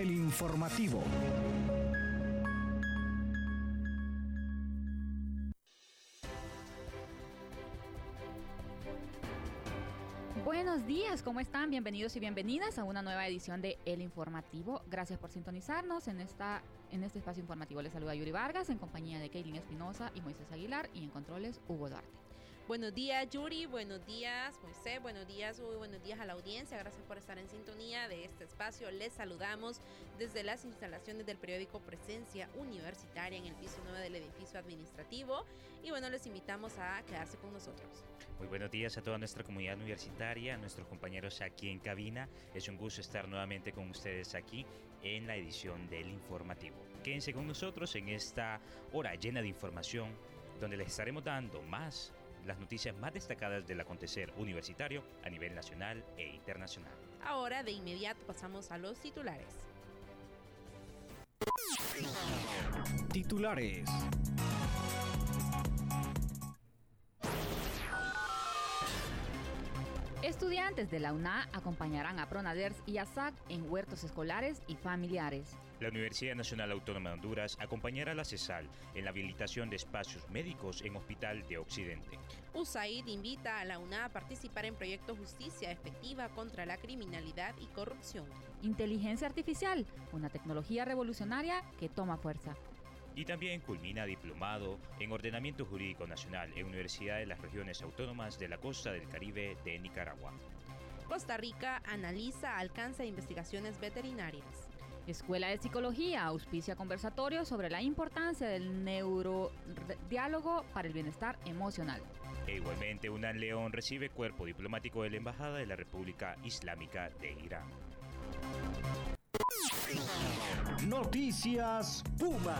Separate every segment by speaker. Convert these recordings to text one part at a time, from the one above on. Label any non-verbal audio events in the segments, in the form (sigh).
Speaker 1: el informativo.
Speaker 2: Buenos días, ¿cómo están? Bienvenidos y bienvenidas a una nueva edición de El Informativo. Gracias por sintonizarnos en, esta, en este espacio informativo. Les saluda Yuri Vargas en compañía de Kaylin Espinosa y Moisés Aguilar y en controles Hugo Duarte.
Speaker 3: Buenos días Yuri, buenos días Moisés, buenos días Hugo, buenos días a la audiencia. Gracias por estar en sintonía de este espacio. Les saludamos desde las instalaciones del periódico Presencia Universitaria en el piso 9 del edificio administrativo. Y bueno, les invitamos a quedarse con nosotros.
Speaker 4: Muy buenos días a toda nuestra comunidad universitaria, a nuestros compañeros aquí en cabina. Es un gusto estar nuevamente con ustedes aquí en la edición del informativo. Quédense con nosotros en esta hora llena de información donde les estaremos dando más las noticias más destacadas del acontecer universitario a nivel nacional e internacional.
Speaker 3: Ahora de inmediato pasamos a los titulares.
Speaker 1: Titulares.
Speaker 2: Estudiantes de la UNA acompañarán a Pronaders y a SAC en huertos escolares y familiares.
Speaker 4: La Universidad Nacional Autónoma de Honduras acompañará a la CESAL en la habilitación de espacios médicos en Hospital de Occidente.
Speaker 3: USAID invita a la UNA a participar en proyecto Justicia Efectiva contra la Criminalidad y Corrupción.
Speaker 2: Inteligencia Artificial, una tecnología revolucionaria que toma fuerza.
Speaker 4: Y también culmina diplomado en Ordenamiento Jurídico Nacional en Universidad de las Regiones Autónomas de la Costa del Caribe de Nicaragua.
Speaker 3: Costa Rica analiza alcance de investigaciones veterinarias.
Speaker 2: Escuela de Psicología auspicia conversatorio sobre la importancia del neurodiálogo para el bienestar emocional.
Speaker 4: E igualmente, UNAN León recibe cuerpo diplomático de la Embajada de la República Islámica de Irán.
Speaker 1: Noticias Puma.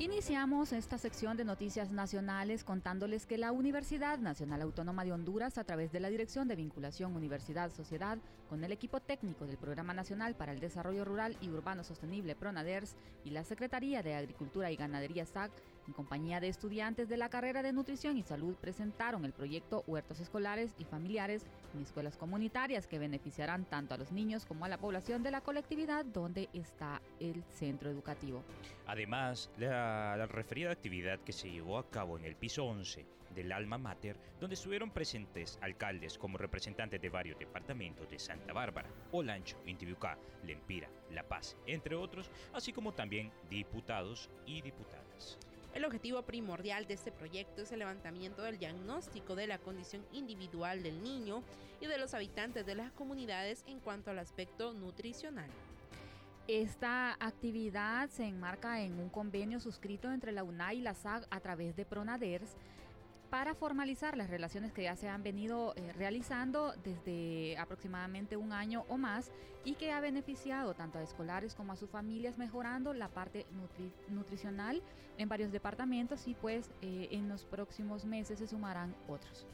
Speaker 2: Iniciamos esta sección de noticias nacionales contándoles que la Universidad Nacional Autónoma de Honduras, a través de la Dirección de Vinculación Universidad-Sociedad, con el equipo técnico del Programa Nacional para el Desarrollo Rural y Urbano Sostenible PRONADERS y la Secretaría de Agricultura y Ganadería SAC, en compañía de estudiantes de la carrera de Nutrición y Salud, presentaron el proyecto Huertos Escolares y Familiares en escuelas comunitarias que beneficiarán tanto a los niños como a la población de la colectividad donde está el centro educativo.
Speaker 4: Además, la, referida actividad que se llevó a cabo en el piso 11 del Alma Mater, donde estuvieron presentes alcaldes como representantes de varios departamentos de Santa Bárbara, Olancho, Intibucá, Lempira, La Paz, entre otros, así como también diputados y diputadas.
Speaker 3: El objetivo primordial de este proyecto es el levantamiento del diagnóstico de la condición individual del niño y de los habitantes de las comunidades en cuanto al aspecto nutricional.
Speaker 2: Esta actividad se enmarca en un convenio suscrito entre la UNAI y la SAG a través de Pronaders para formalizar las relaciones que ya se han venido eh, realizando desde aproximadamente un año o más y que ha beneficiado tanto a escolares como a sus familias mejorando la parte nutri nutricional en varios departamentos y pues eh, en los próximos meses se sumarán otros.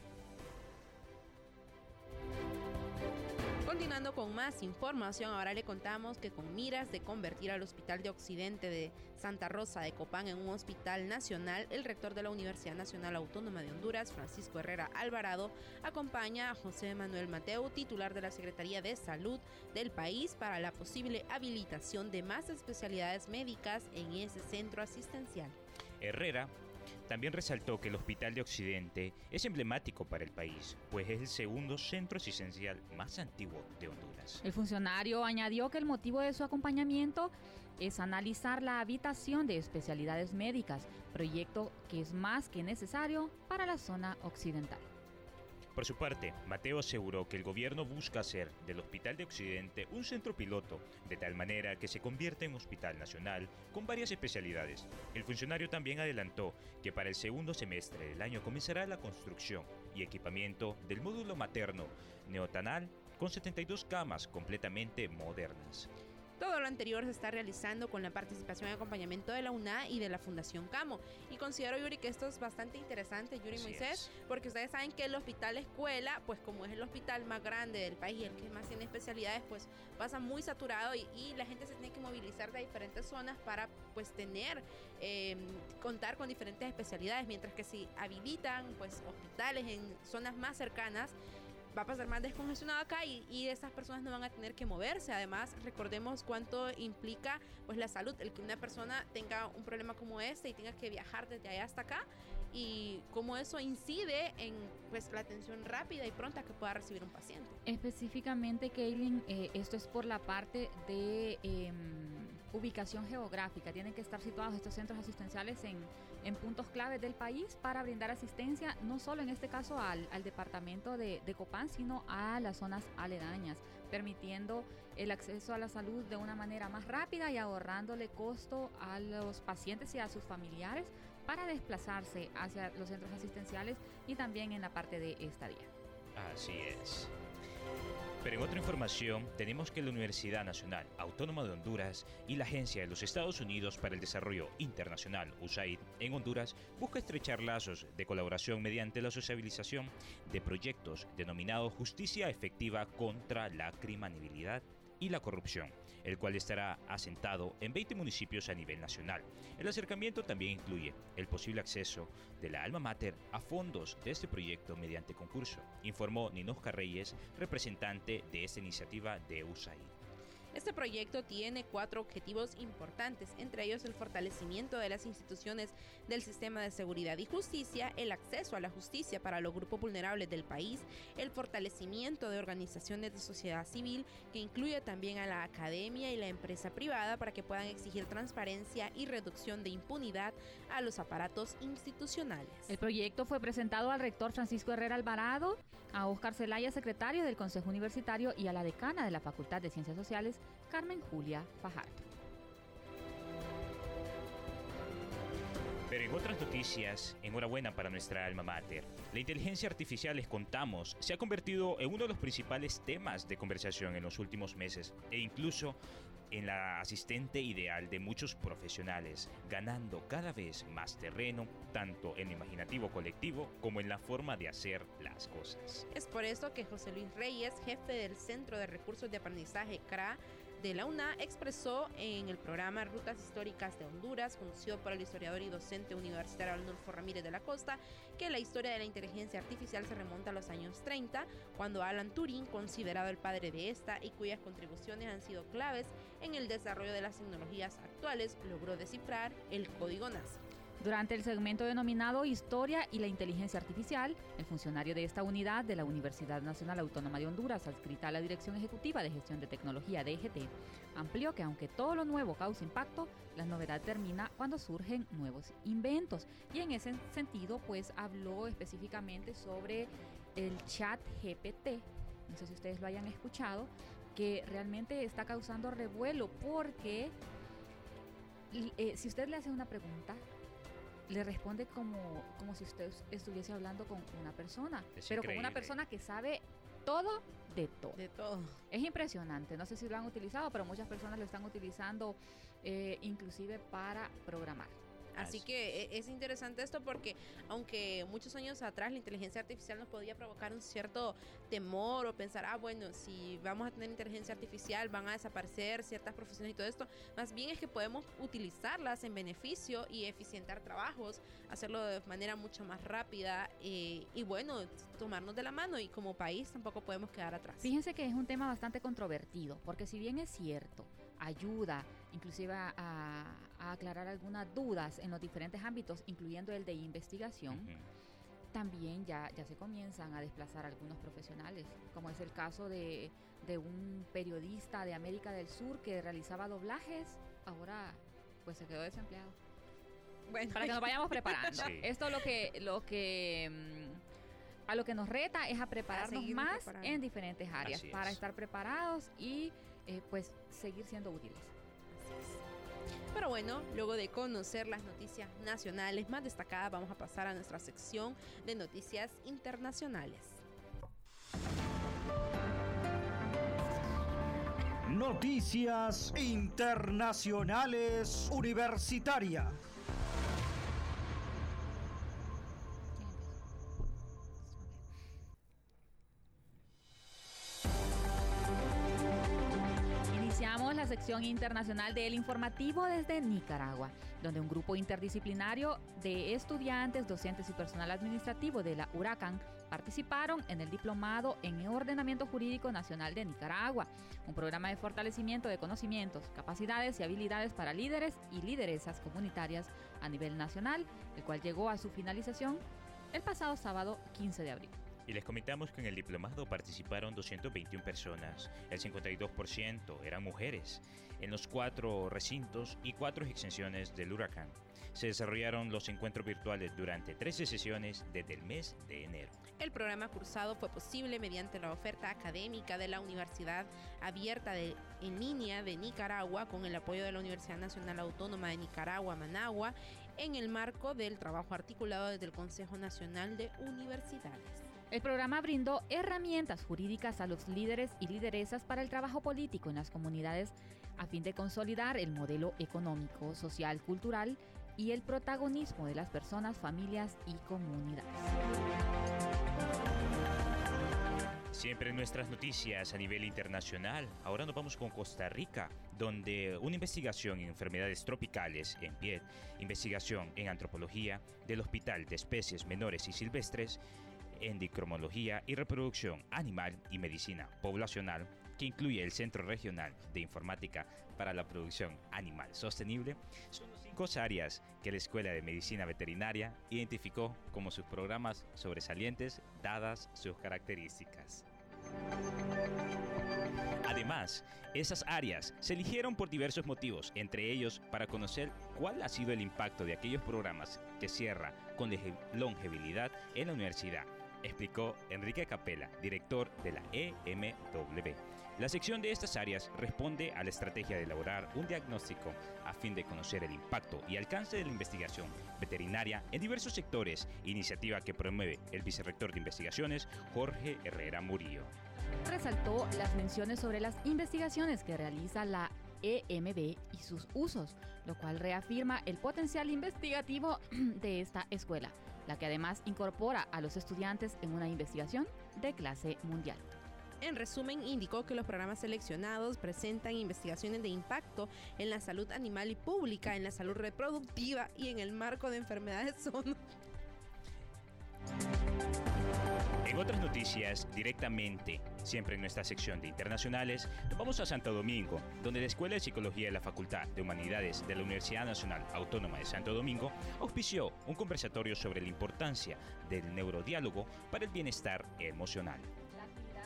Speaker 3: Continuando con más información, ahora le contamos que con miras de convertir al Hospital de Occidente de Santa Rosa de Copán en un hospital nacional, el rector de la Universidad Nacional Autónoma de Honduras, Francisco Herrera Alvarado, acompaña a José Manuel Mateo, titular de la Secretaría de Salud del país, para la posible habilitación de más especialidades médicas en ese centro asistencial.
Speaker 4: Herrera también resaltó que el Hospital de Occidente es emblemático para el país, pues es el segundo centro asistencial más antiguo de Honduras.
Speaker 2: El funcionario añadió que el motivo de su acompañamiento es analizar la habitación de especialidades médicas, proyecto que es más que necesario para la zona occidental.
Speaker 4: Por su parte, Mateo aseguró que el gobierno busca hacer del Hospital de Occidente un centro piloto, de tal manera que se convierta en hospital nacional con varias especialidades. El funcionario también adelantó que para el segundo semestre del año comenzará la construcción y equipamiento del módulo materno neotanal con 72 camas completamente modernas.
Speaker 3: Todo lo anterior se está realizando con la participación y acompañamiento de la UNA y de la Fundación Camo. Y considero, Yuri, que esto es bastante interesante, Yuri
Speaker 4: Así
Speaker 3: Moisés,
Speaker 4: es.
Speaker 3: porque ustedes saben que el hospital escuela, pues como es el hospital más grande del país y el que más tiene especialidades, pues pasa muy saturado y, y la gente se tiene que movilizar de diferentes zonas para pues tener, eh, contar con diferentes especialidades, mientras que si habilitan pues hospitales en zonas más cercanas, va a pasar más descongestionado acá y, y esas personas no van a tener que moverse. Además, recordemos cuánto implica pues la salud, el que una persona tenga un problema como este y tenga que viajar desde allá hasta acá y cómo eso incide en pues la atención rápida y pronta que pueda recibir un paciente.
Speaker 2: Específicamente, Kaylin, eh, esto es por la parte de eh, ubicación geográfica. Tienen que estar situados estos centros asistenciales en, en, puntos claves del país para brindar asistencia, no solo en este caso al, al departamento de, de Copán, sino a las zonas aledañas, permitiendo el acceso a la salud de una manera más rápida y ahorrándole costo a los pacientes y a sus familiares para desplazarse hacia los centros asistenciales y también en la parte de estadía.
Speaker 4: Así es. Pero en otra información, tenemos que la Universidad Nacional Autónoma de Honduras y la Agencia de los Estados Unidos para el Desarrollo Internacional, USAID, en Honduras, busca estrechar lazos de colaboración mediante la sociabilización de proyectos denominados Justicia Efectiva contra la Criminalidad y la Corrupción el cual estará asentado en 20 municipios a nivel nacional. El acercamiento también incluye el posible acceso de la alma mater a fondos de este proyecto mediante concurso, informó Ninosca Reyes, representante de esta iniciativa de USAID.
Speaker 3: Este proyecto tiene cuatro objetivos importantes, entre ellos el fortalecimiento de las instituciones del sistema de seguridad y justicia, el acceso a la justicia para los grupos vulnerables del país, el fortalecimiento de organizaciones de sociedad civil, que incluye también a la academia y la empresa privada para que puedan exigir transparencia y reducción de impunidad a los aparatos institucionales.
Speaker 2: El proyecto fue presentado al rector Francisco Herrera Alvarado, a Oscar Zelaya, secretario del Consejo Universitario, y a la decana de la Facultad de Ciencias Sociales, Carmen Julia Fajardo.
Speaker 4: Pero en otras noticias, enhorabuena para nuestra alma mater. La inteligencia artificial, les contamos, se ha convertido en uno de los principales temas de conversación en los últimos meses e incluso en la asistente ideal de muchos profesionales, ganando cada vez más terreno, tanto en el imaginativo colectivo como en la forma de hacer las cosas.
Speaker 3: Es por eso que José Luis Reyes, jefe del Centro de Recursos de Aprendizaje CRA, de la UNA expresó en el programa Rutas Históricas de Honduras, conducido por el historiador y docente universitario Arnulfo Ramírez de la Costa, que la historia de la inteligencia artificial se remonta a los años 30, cuando Alan Turing, considerado el padre de esta y cuyas contribuciones han sido claves en el desarrollo de las tecnologías actuales, logró descifrar el código NASA.
Speaker 2: Durante el segmento denominado Historia y la Inteligencia Artificial, el funcionario de esta unidad de la Universidad Nacional Autónoma de Honduras, adscrita a la Dirección Ejecutiva de Gestión de Tecnología DGT, amplió que aunque todo lo nuevo causa impacto, la novedad termina cuando surgen nuevos inventos. Y en ese sentido, pues habló específicamente sobre el chat GPT. No sé si ustedes lo hayan escuchado, que realmente está causando revuelo porque eh, si usted le hace una pregunta, le responde como, como si usted estuviese hablando con una persona,
Speaker 4: Es
Speaker 2: pero con una persona que sabe todo de todo.
Speaker 3: De todo.
Speaker 2: Es impresionante, no sé si lo han utilizado, pero muchas personas lo están utilizando eh, inclusive para programar.
Speaker 3: Así que e- es interesante esto porque aunque muchos años atrás la inteligencia artificial nos podía provocar un cierto temor o pensar, ah, bueno, si vamos a tener inteligencia artificial van a desaparecer ciertas profesiones y todo esto, más bien es que podemos utilizarlas en beneficio y eficientar trabajos, hacerlo de manera mucho más rápida eh, y bueno, tomarnos de la mano y como país tampoco podemos quedar atrás.
Speaker 2: Fíjense que es un tema bastante controvertido, porque si bien es cierto, ayuda inclusive a, aclarar algunas dudas en los diferentes ámbitos, incluyendo el de investigación, también ya, ya se comienzan a desplazar algunos profesionales, como es el caso de, de un periodista de América del Sur que realizaba doblajes, ahora pues se quedó desempleado.
Speaker 3: Bueno,
Speaker 2: Para que nos vayamos preparando. (laughs)
Speaker 4: Sí.
Speaker 2: Esto lo que, lo que mm, a lo que nos reta es a prepararnos más
Speaker 3: preparando.
Speaker 2: en diferentes áreas,
Speaker 4: Así
Speaker 2: para
Speaker 4: es.
Speaker 2: estar preparados y eh, pues seguir siendo útiles.
Speaker 3: Pero bueno, luego de conocer las noticias nacionales más destacadas, vamos a pasar a nuestra sección de noticias internacionales.
Speaker 1: Noticias Internacionales Universitaria.
Speaker 2: Sección internacional del informativo desde Nicaragua, donde un grupo interdisciplinario de estudiantes, docentes y personal administrativo de la Huracán participaron en el Diplomado en Ordenamiento Jurídico Nacional de Nicaragua, un programa de fortalecimiento de conocimientos, capacidades y habilidades para líderes y lideresas comunitarias a nivel nacional, el cual llegó a su finalización el pasado sábado 15 de abril.
Speaker 4: Y les comentamos que en el diplomado participaron 221 personas, el 52% eran mujeres, en los cuatro recintos y cuatro extensiones del huracán. Se desarrollaron los encuentros virtuales durante 13 sesiones desde el mes de enero.
Speaker 3: El programa cursado fue posible mediante la oferta académica de la Universidad Abierta en Línea de Nicaragua con el apoyo de la Universidad Nacional Autónoma de Nicaragua, Managua, en el marco del trabajo articulado desde el Consejo Nacional de Universidades.
Speaker 2: El programa brindó herramientas jurídicas a los líderes y lideresas para el trabajo político en las comunidades a fin de consolidar el modelo económico, social, cultural y el protagonismo de las personas, familias y comunidades.
Speaker 4: Siempre en nuestras noticias a nivel internacional, ahora nos vamos con Costa Rica, donde una investigación en enfermedades tropicales en pie, investigación en antropología del Hospital de Especies Menores y Silvestres, endicromología y reproducción animal y medicina poblacional, que incluye el Centro Regional de Informática para la Producción Animal Sostenible, son cinco áreas que la Escuela de Medicina Veterinaria identificó como sus programas sobresalientes dadas sus características. Además, esas áreas se eligieron por diversos motivos, entre ellos para conocer cuál ha sido el impacto de aquellos programas que cierra con longevidad en la universidad explicó Enrique Capela, director de la EMW. La sección de estas áreas responde a la estrategia de elaborar un diagnóstico a fin de conocer el impacto y alcance de la investigación veterinaria en diversos sectores, iniciativa que promueve el vicerrector de investigaciones Jorge Herrera Murillo.
Speaker 2: Resaltó las menciones sobre las investigaciones que realiza la EMB y sus usos, lo cual reafirma el potencial investigativo (clears throat) de esta escuela la que además incorpora a los estudiantes en una investigación de clase mundial.
Speaker 3: En resumen, indicó que los programas seleccionados presentan investigaciones de impacto en la salud animal y pública, en la salud reproductiva y en el marco de enfermedades (laughs) son
Speaker 4: en otras noticias, directamente, siempre en nuestra sección de internacionales, nos vamos a Santo Domingo, donde la Escuela de Psicología de la Facultad de Humanidades de la Universidad Nacional Autónoma de Santo Domingo auspició un conversatorio sobre la importancia del neurodiálogo para el bienestar emocional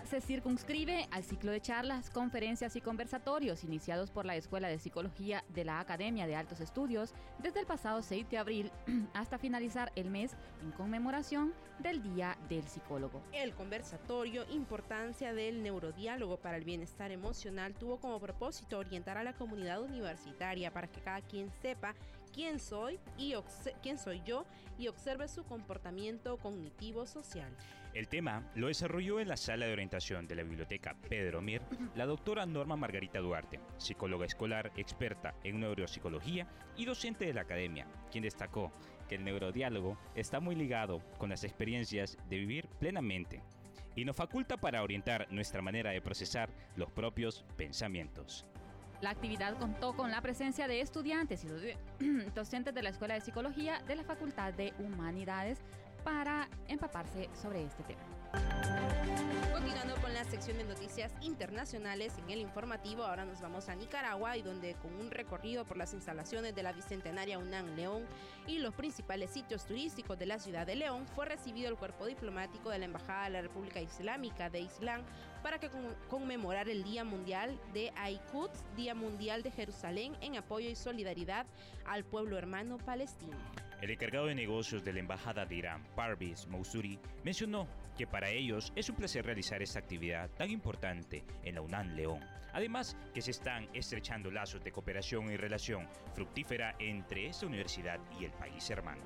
Speaker 2: se circunscribe al ciclo de charlas, conferencias y conversatorios iniciados por la Escuela de Psicología de la Academia de Altos Estudios desde el pasado 6 de abril (clears throat) hasta finalizar el mes en conmemoración del Día del Psicólogo.
Speaker 3: El conversatorio Importancia del Neurodiálogo para el Bienestar Emocional tuvo como propósito orientar a la comunidad universitaria para que cada quien sepa quién soy y quién soy yo y observe su comportamiento cognitivo social.
Speaker 4: El tema lo desarrolló en la sala de orientación de la biblioteca Pedro Mir la doctora Norma Margarita Duarte, psicóloga escolar experta en neuropsicología y docente de la academia, quien destacó que el neurodiálogo está muy ligado con las experiencias de vivir plenamente y nos faculta para orientar nuestra manera de procesar los propios pensamientos.
Speaker 2: La actividad contó con la presencia de estudiantes y (clears throat) docentes de la Escuela de Psicología de la Facultad de Humanidades para empaparse sobre este tema.
Speaker 3: Continuando con la sección de noticias internacionales en el informativo, ahora nos vamos a Nicaragua y donde con un recorrido por las instalaciones de la Bicentenaria UNAM León y los principales sitios turísticos de la ciudad de León fue recibido el cuerpo diplomático de la Embajada de la República Islámica de Islam para que conmemorar el Día Mundial de Al-Quds, Día Mundial de Jerusalén en apoyo y solidaridad al pueblo hermano palestino.
Speaker 4: El encargado de negocios de la Embajada de Irán, Parviz Mousuri, mencionó que para ellos es un placer realizar esta actividad tan importante en la UNAM León. Además, que se están estrechando lazos de cooperación y relación fructífera entre esta universidad y el país hermano.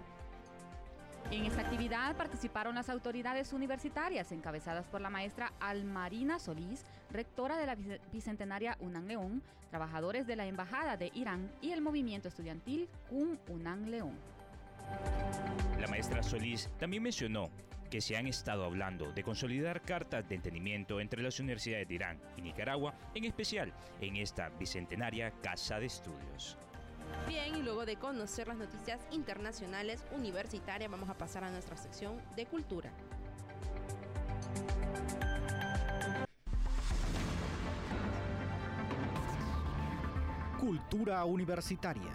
Speaker 2: En esta actividad participaron las autoridades universitarias encabezadas por la maestra Almarina Solís, rectora de la Bicentenaria UNAM León, trabajadores de la Embajada de Irán y el movimiento estudiantil CUM UNAM León.
Speaker 4: La maestra Solís también mencionó que se han estado hablando de consolidar cartas de entendimiento entre las universidades de Irán y Nicaragua, en especial en esta bicentenaria casa de estudios.
Speaker 3: Bien, y luego de conocer las noticias internacionales universitarias, vamos a pasar a nuestra sección de cultura.
Speaker 1: Cultura universitaria.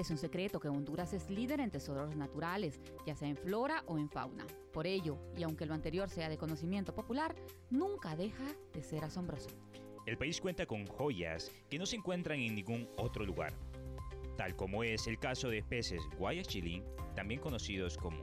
Speaker 2: Es un secreto que Honduras es líder en tesoros naturales, ya sea en flora o en fauna. Por ello, y aunque lo anterior sea de conocimiento popular, nunca deja de ser asombroso.
Speaker 4: El país cuenta con joyas que no se encuentran en ningún otro lugar, tal como es el caso de peces guayas chilín, también conocidos como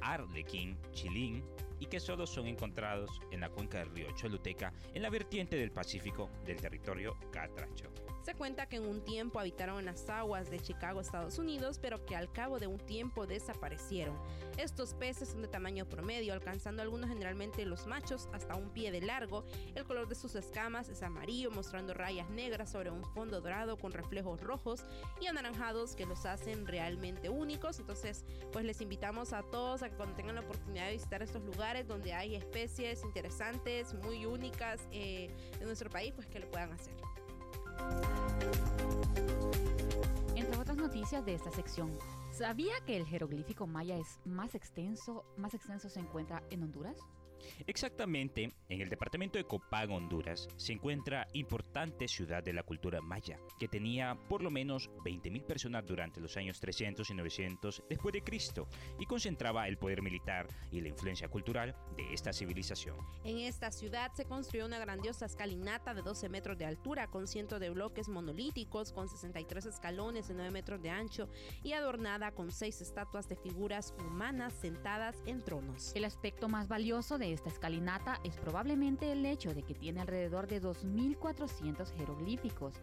Speaker 4: arlequín, chilín, y que solo son encontrados en la cuenca del río Choluteca, en la vertiente del Pacífico del territorio Catracho.
Speaker 3: Se cuenta que en un tiempo habitaron las aguas de Chicago, Estados Unidos, pero que al cabo de un tiempo desaparecieron. Estos peces son de tamaño promedio, alcanzando algunos generalmente los machos hasta un pie de largo. El color de sus escamas es amarillo, mostrando rayas negras sobre un fondo dorado con reflejos rojos y anaranjados que los hacen realmente únicos. Entonces, pues les invitamos a todos a que cuando tengan la oportunidad de visitar estos lugares donde hay especies interesantes, muy únicas eh, de nuestro país, pues que lo puedan hacer.
Speaker 2: Entre otras noticias de esta sección, ¿sabía que el jeroglífico maya es más extenso, más extenso se encuentra en Honduras?
Speaker 4: Exactamente, en el departamento de Copán, Honduras, se encuentra importante ciudad de la cultura maya, que tenía por lo menos 20.000 personas durante los años 300 y 900 después de Cristo y concentraba el poder militar y la influencia cultural de esta civilización.
Speaker 3: En esta ciudad se construyó una grandiosa escalinata de 12 metros de altura con cientos de bloques monolíticos con 63 escalones de 9 metros de ancho y adornada con seis estatuas de figuras humanas sentadas en tronos.
Speaker 2: El aspecto más valioso de esta escalinata es probablemente el hecho de que tiene alrededor de 2.400 jeroglíficos,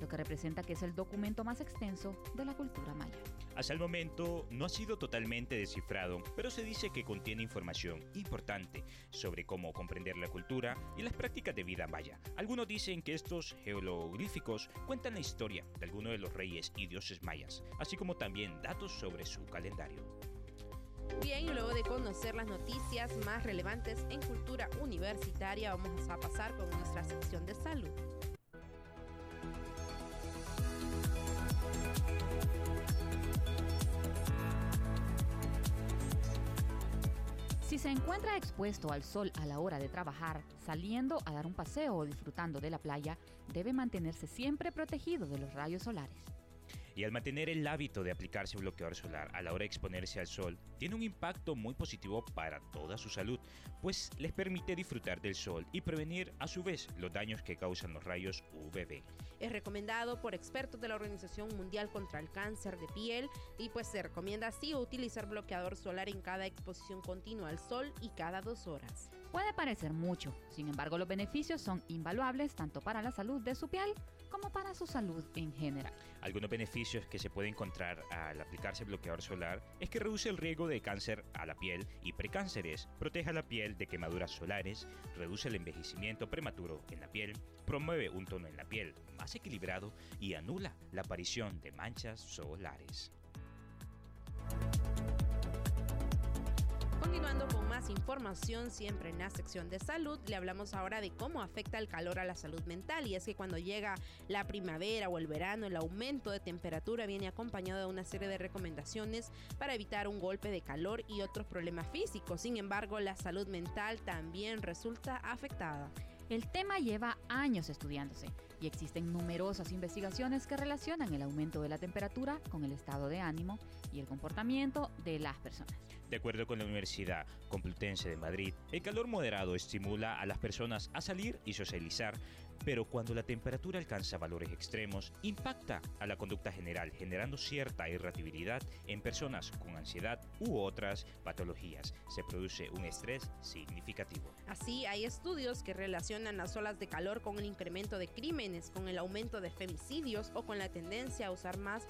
Speaker 2: lo que representa que es el documento más extenso de la cultura maya.
Speaker 4: Hasta el momento no ha sido totalmente descifrado, pero se dice que contiene información importante sobre cómo comprender la cultura y las prácticas de vida maya. Algunos dicen que estos jeroglíficos cuentan la historia de algunos de los reyes y dioses mayas, así como también datos sobre su calendario.
Speaker 3: Bien, luego de conocer las noticias más relevantes en cultura universitaria, vamos a pasar con nuestra sección de salud.
Speaker 2: Si se encuentra expuesto al sol a la hora de trabajar, saliendo a dar un paseo o disfrutando de la playa, debe mantenerse siempre protegido de los rayos solares.
Speaker 4: Y al mantener el hábito de aplicarse bloqueador solar a la hora de exponerse al sol, tiene un impacto muy positivo para toda su salud, pues les permite disfrutar del sol y prevenir a su vez los daños que causan los rayos UVB.
Speaker 3: Es recomendado por expertos de la Organización Mundial contra el Cáncer de Piel y pues se recomienda así utilizar bloqueador solar en cada exposición continua al sol y cada dos horas.
Speaker 2: Puede parecer mucho, sin embargo los beneficios son invaluables tanto para la salud de su piel como para su salud en general.
Speaker 4: Algunos beneficios que se puede encontrar al aplicarse bloqueador solar es que reduce el riesgo de cáncer a la piel y precánceres, protege a la piel de quemaduras solares, reduce el envejecimiento prematuro en la piel, promueve un tono en la piel más equilibrado y anula la aparición de manchas solares.
Speaker 3: Continuando con más información, siempre en la sección de salud, le hablamos ahora de cómo afecta el calor a la salud mental. Y es que cuando llega la primavera o el verano, el aumento de temperatura viene acompañado de una serie de recomendaciones para evitar un golpe de calor y otros problemas físicos. Sin embargo, la salud mental también resulta afectada.
Speaker 2: El tema lleva años estudiándose y existen numerosas investigaciones que relacionan el aumento de la temperatura con el estado de ánimo y el comportamiento de las personas.
Speaker 4: De acuerdo con la Universidad Complutense de Madrid, el calor moderado estimula a las personas a salir y socializar, pero cuando la temperatura alcanza valores extremos, impacta a la conducta general, generando cierta irritabilidad en personas con ansiedad u otras patologías. Se produce un estrés significativo.
Speaker 3: Así, hay estudios que relacionan las olas de calor con el incremento de crímenes, con el aumento de femicidios o con la tendencia a usar más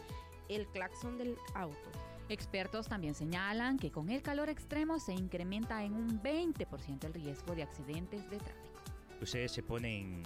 Speaker 3: el claxon del auto.
Speaker 2: Expertos también señalan que con el calor extremo se incrementa en un 20% el riesgo de accidentes de tráfico.
Speaker 4: Ustedes se ponen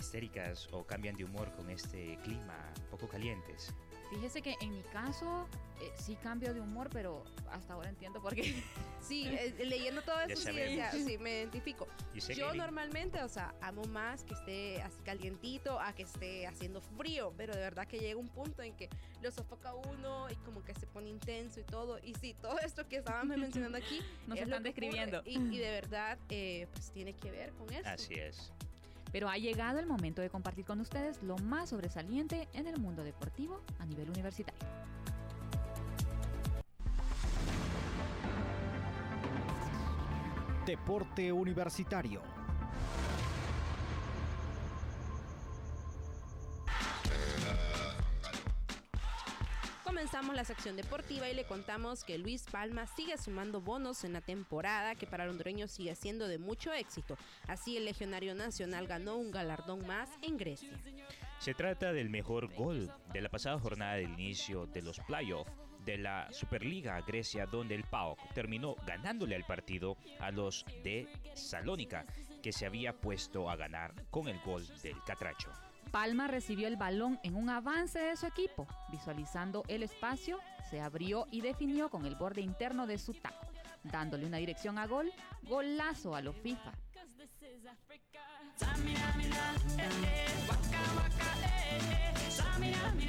Speaker 4: histéricas o cambian de humor con este clima poco calientes?
Speaker 2: Fíjese que en mi caso eh, sí cambio de humor, pero hasta ahora entiendo por qué. (laughs)
Speaker 3: Sí, eh, leyendo todo (laughs) eso sí,
Speaker 4: sabemos.
Speaker 3: o sea, sí, me identifico. (laughs) Yo normalmente, o sea, amo más que esté así calientito a que esté haciendo frío, pero de verdad que llega un punto en que lo sofoca uno y como que se pone intenso y todo. Y sí, todo esto que estábamos mencionando aquí
Speaker 2: Nos
Speaker 3: es lo
Speaker 2: están describiendo.
Speaker 3: Y, y de verdad, eh, pues tiene que ver con eso.
Speaker 4: Así es.
Speaker 2: Pero ha llegado el momento de compartir con ustedes lo más sobresaliente en el mundo deportivo a nivel universitario.
Speaker 1: Deporte Universitario.
Speaker 3: Comenzamos la sección deportiva y le contamos que Luis Palma sigue sumando bonos en la temporada que para el hondureño sigue siendo de mucho éxito. Así el legionario nacional ganó un galardón más en Grecia.
Speaker 4: Se trata del mejor gol de la pasada jornada del inicio de los playoffs de la Superliga Grecia, donde el PAOK terminó ganándole al partido a los de Salónica, que se había puesto a ganar con el gol del Catracho.
Speaker 2: Palma recibió el balón en un avance de su equipo. Visualizando el espacio, se abrió y definió con el borde interno de su taco, dándole una dirección a gol, golazo a lo FIFA.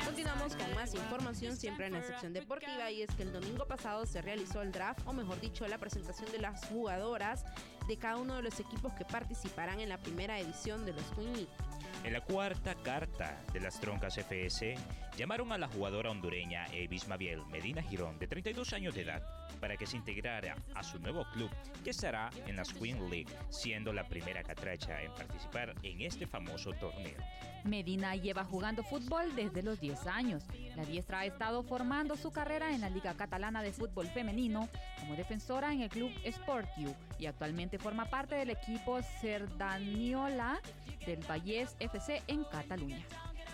Speaker 3: Continuamos con más información siempre en la sección deportiva y es que el domingo pasado se realizó el draft o mejor dicho la presentación de las jugadoras de cada uno de los equipos que participarán en la primera edición de los Queen League.
Speaker 4: En la cuarta carta de las troncas FS, llamaron a la jugadora hondureña Evis Mabiel Medina Girón, de 32 años de edad, para que se integrara a su nuevo club, que estará en las Queen League, siendo la primera catracha en participar en este famoso torneo.
Speaker 2: Medina lleva jugando fútbol desde los 10 años. La diestra ha estado formando su carrera en la Liga Catalana de Fútbol Femenino como defensora en el club Sportiu y actualmente forma parte del equipo Cerdaniola del Vallès FC en Cataluña.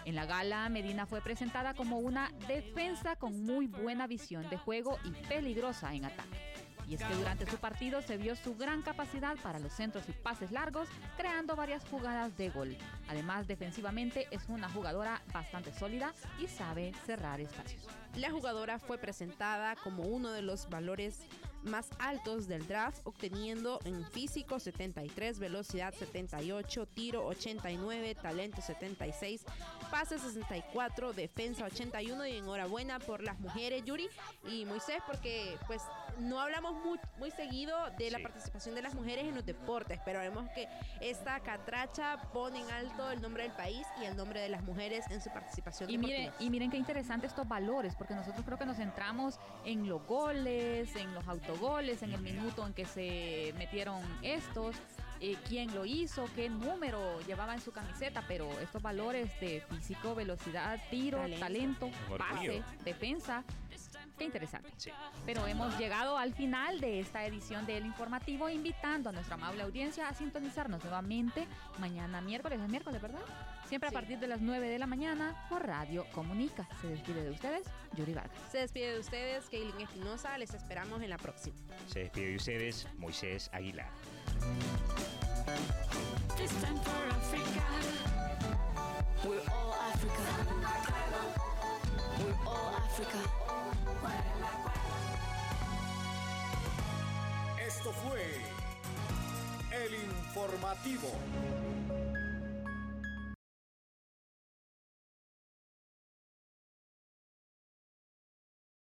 Speaker 2: En la gala, Medina fue presentada como una defensa con muy buena visión de juego y peligrosa en ataque. Y es que durante su partido se vio su gran capacidad para los centros y pases largos, creando varias jugadas de gol. Además, defensivamente es una jugadora bastante sólida y sabe cerrar espacios.
Speaker 3: La jugadora fue presentada como uno de los valores más altos del draft, obteniendo en físico 73, velocidad 78, tiro 89, talento 76, pase 64, defensa 81 y enhorabuena por las mujeres Yuri y Moisés porque pues no hablamos muy, muy seguido de la
Speaker 4: Sí.
Speaker 3: participación de las mujeres en los deportes, pero vemos que esta catracha pone en alto el nombre del país y el nombre de las mujeres en su participación
Speaker 2: Y miren, y miren qué interesante estos valores, porque nosotros creo que nos centramos en los goles, en los autogoles, en el minuto en que se metieron estos, eh, quién lo hizo, qué número llevaba en su camiseta, pero estos valores de físico, velocidad, tiro,
Speaker 3: Talento.
Speaker 2: talento, pase, defensa, qué interesante.
Speaker 4: Sí.
Speaker 2: Pero hemos llegado al final de esta edición del informativo, invitando a nuestra amable audiencia a sintonizarnos nuevamente mañana miércoles, es miércoles, ¿verdad? Siempre
Speaker 3: Sí.
Speaker 2: a partir de las 9 de la mañana por Radio Comunica. Se despide de ustedes, Yuri Vargas.
Speaker 3: Se despide de ustedes, Kaylin Espinosa. Les esperamos en la próxima.
Speaker 4: Se despide de ustedes Moisés Aguilar.
Speaker 5: This time for Africa. We're all Africa. We're all Africa.
Speaker 6: Esto fue el informativo.